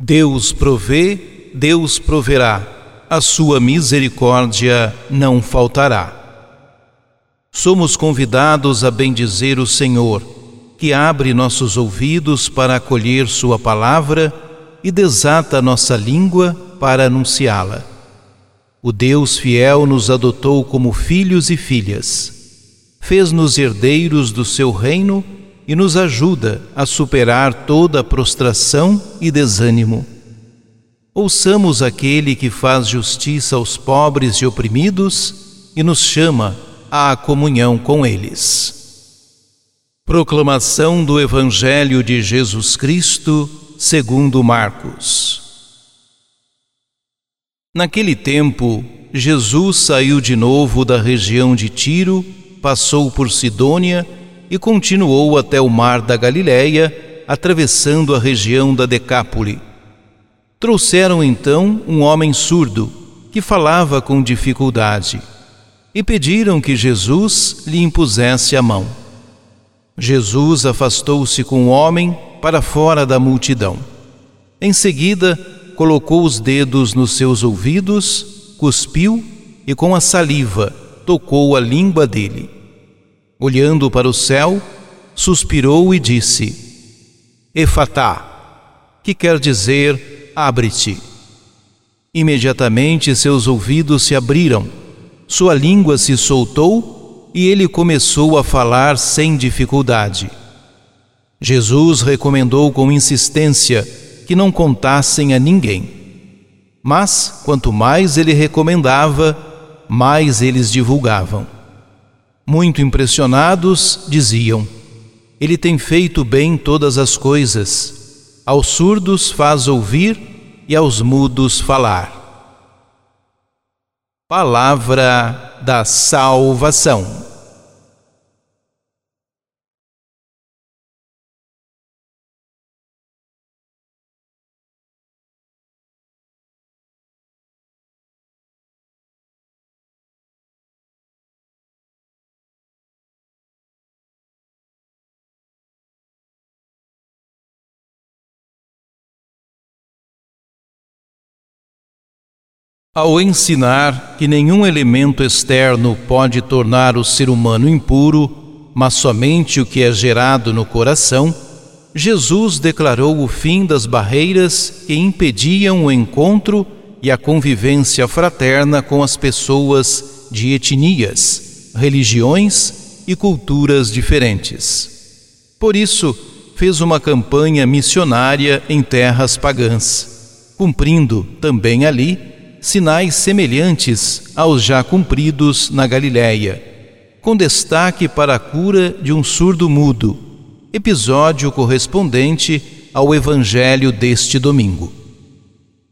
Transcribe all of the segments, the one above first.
Deus provê, Deus proverá, a sua misericórdia não faltará. Somos convidados a bendizer o Senhor, que abre nossos ouvidos para acolher Sua palavra e desata nossa língua para anunciá-la. O Deus fiel nos adotou como filhos e filhas, fez-nos herdeiros do seu reino e nos ajuda a superar toda prostração e desânimo. Ouçamos aquele que faz justiça aos pobres e oprimidos e nos chama à comunhão com eles. Proclamação do Evangelho de Jesus Cristo, segundo Marcos. Naquele tempo, Jesus saiu de novo da região de Tiro, passou por Sidônia e continuou até o mar da Galiléia, atravessando a região da Decápole. Trouxeram então um homem surdo, que falava com dificuldade, e pediram que Jesus lhe impusesse a mão. Jesus afastou-se com o homem para fora da multidão. Em seguida, colocou os dedos nos seus ouvidos, cuspiu e com a saliva tocou a língua dele. Olhando para o céu, suspirou e disse: Efatá, que quer dizer abre-te. Imediatamente seus ouvidos se abriram, sua língua se soltou e ele começou a falar sem dificuldade. Jesus recomendou com insistência que não contassem a ninguém. Mas, quanto mais ele recomendava, mais eles divulgavam. Muito impressionados, diziam: Ele tem feito bem todas as coisas. Aos surdos faz ouvir e aos mudos falar. Palavra da salvação. Ao ensinar que nenhum elemento externo pode tornar o ser humano impuro, mas somente o que é gerado no coração, Jesus declarou o fim das barreiras que impediam o encontro e a convivência fraterna com as pessoas de etnias, religiões e culturas diferentes. Por isso, fez uma campanha missionária em terras pagãs, cumprindo também ali sinais semelhantes aos já cumpridos na Galiléia, com destaque para a cura de um surdo mudo, episódio correspondente ao Evangelho deste domingo.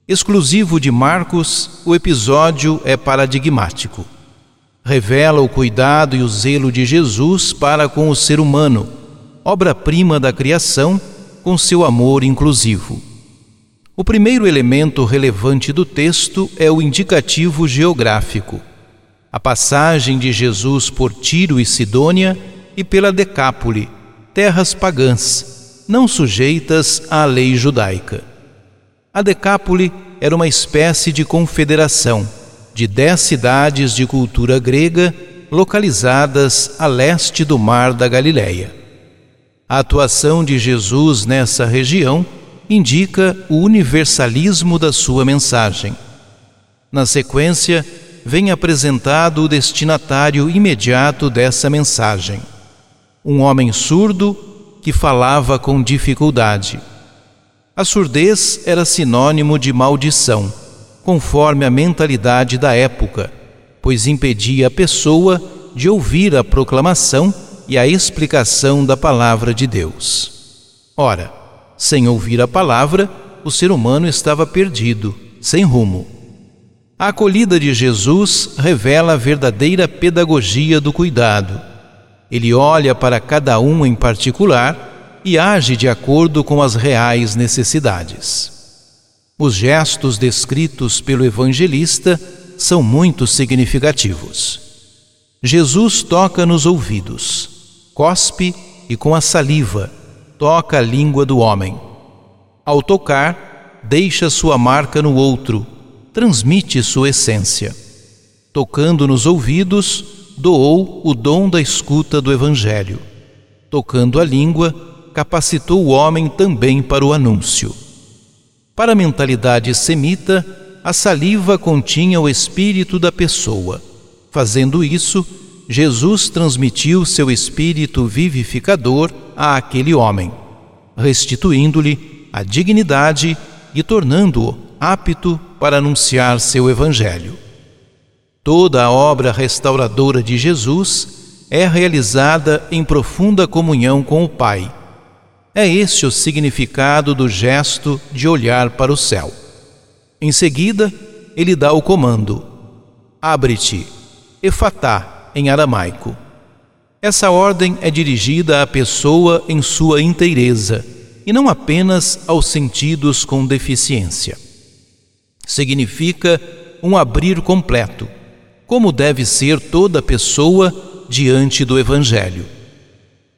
Exclusivo de Marcos, o episódio é paradigmático. Revela o cuidado e o zelo de Jesus para com o ser humano, obra-prima da criação, com seu amor inclusivo. O primeiro elemento relevante do texto é o indicativo geográfico. A passagem de Jesus por Tiro e Sidônia e pela Decápole, terras pagãs, não sujeitas à lei judaica. A Decápole era uma espécie de confederação de dez cidades de cultura grega localizadas a leste do Mar da Galileia. A atuação de Jesus nessa região indica o universalismo da sua mensagem. Na sequência, vem apresentado o destinatário imediato dessa mensagem: um homem surdo que falava com dificuldade. A surdez era sinônimo de maldição, conforme a mentalidade da época, pois impedia a pessoa de ouvir a proclamação e a explicação da palavra de Deus. Ora, sem ouvir a palavra, o ser humano estava perdido, sem rumo. A acolhida de Jesus revela a verdadeira pedagogia do cuidado. Ele olha para cada um em particular e age de acordo com as reais necessidades. Os gestos descritos pelo evangelista são muito significativos. Jesus toca nos ouvidos, cospe e com a saliva toca a língua do homem. Ao tocar, deixa sua marca no outro, transmite sua essência. Tocando nos ouvidos, doou o dom da escuta do Evangelho. Tocando a língua, capacitou o homem também para o anúncio. Para a mentalidade semita, a saliva continha o espírito da pessoa. Fazendo isso, Jesus transmitiu seu espírito vivificador a aquele homem, restituindo-lhe a dignidade e tornando-o apto para anunciar seu evangelho. Toda a obra restauradora de Jesus é realizada em profunda comunhão com o Pai. É este o significado do gesto de olhar para o céu. Em seguida, ele dá o comando: Abre-te, efatá, em aramaico. Essa ordem é dirigida à pessoa em sua inteireza e não apenas aos sentidos com deficiência. Significa um abrir completo como deve ser toda pessoa diante do Evangelho.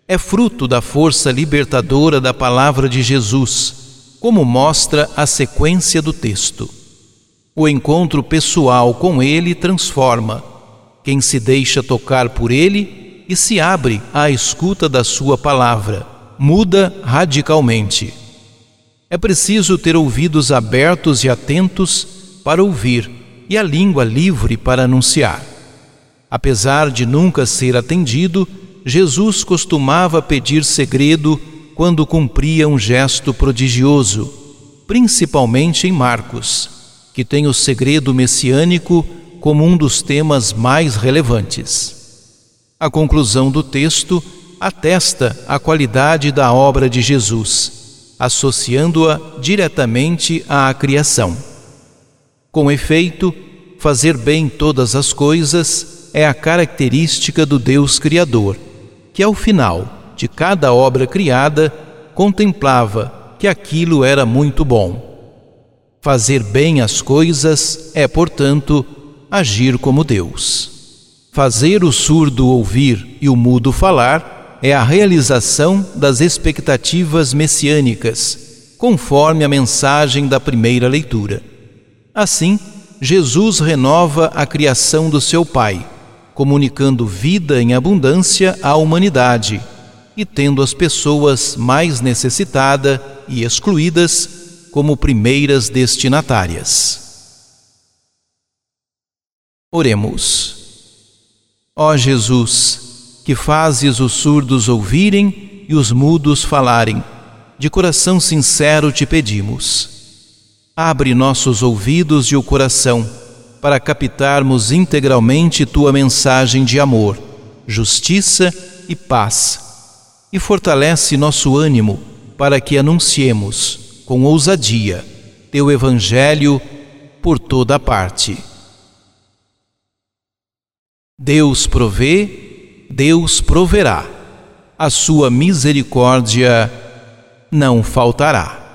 É fruto da força libertadora da palavra de Jesus, como mostra a sequência do texto. O encontro pessoal com Ele transforma quem se deixa tocar por Ele e se abre à escuta da Sua palavra, muda radicalmente. É preciso ter ouvidos abertos e atentos para ouvir e a língua livre para anunciar. Apesar de nunca ser atendido, Jesus costumava pedir segredo quando cumpria um gesto prodigioso, principalmente em Marcos, que tem o segredo messiânico como um dos temas mais relevantes. A conclusão do texto atesta a qualidade da obra de Jesus, associando-a diretamente à criação. Com efeito, fazer bem todas as coisas é a característica do Deus Criador, que ao final de cada obra criada contemplava que aquilo era muito bom. Fazer bem as coisas é, portanto, agir como Deus. Fazer o surdo ouvir e o mudo falar é a realização das expectativas messiânicas, conforme a mensagem da primeira leitura. Assim, Jesus renova a criação do seu Pai, comunicando vida em abundância à humanidade e tendo as pessoas mais necessitadas e excluídas como primeiras destinatárias. Oremos. Ó Jesus, que fazes os surdos ouvirem e os mudos falarem, de coração sincero te pedimos Abre nossos ouvidos e o coração para captarmos integralmente tua mensagem de amor, justiça e paz, e fortalece nosso ânimo para que anunciemos com ousadia teu Evangelho por toda parte. Deus provê, Deus proverá, a sua misericórdia não faltará.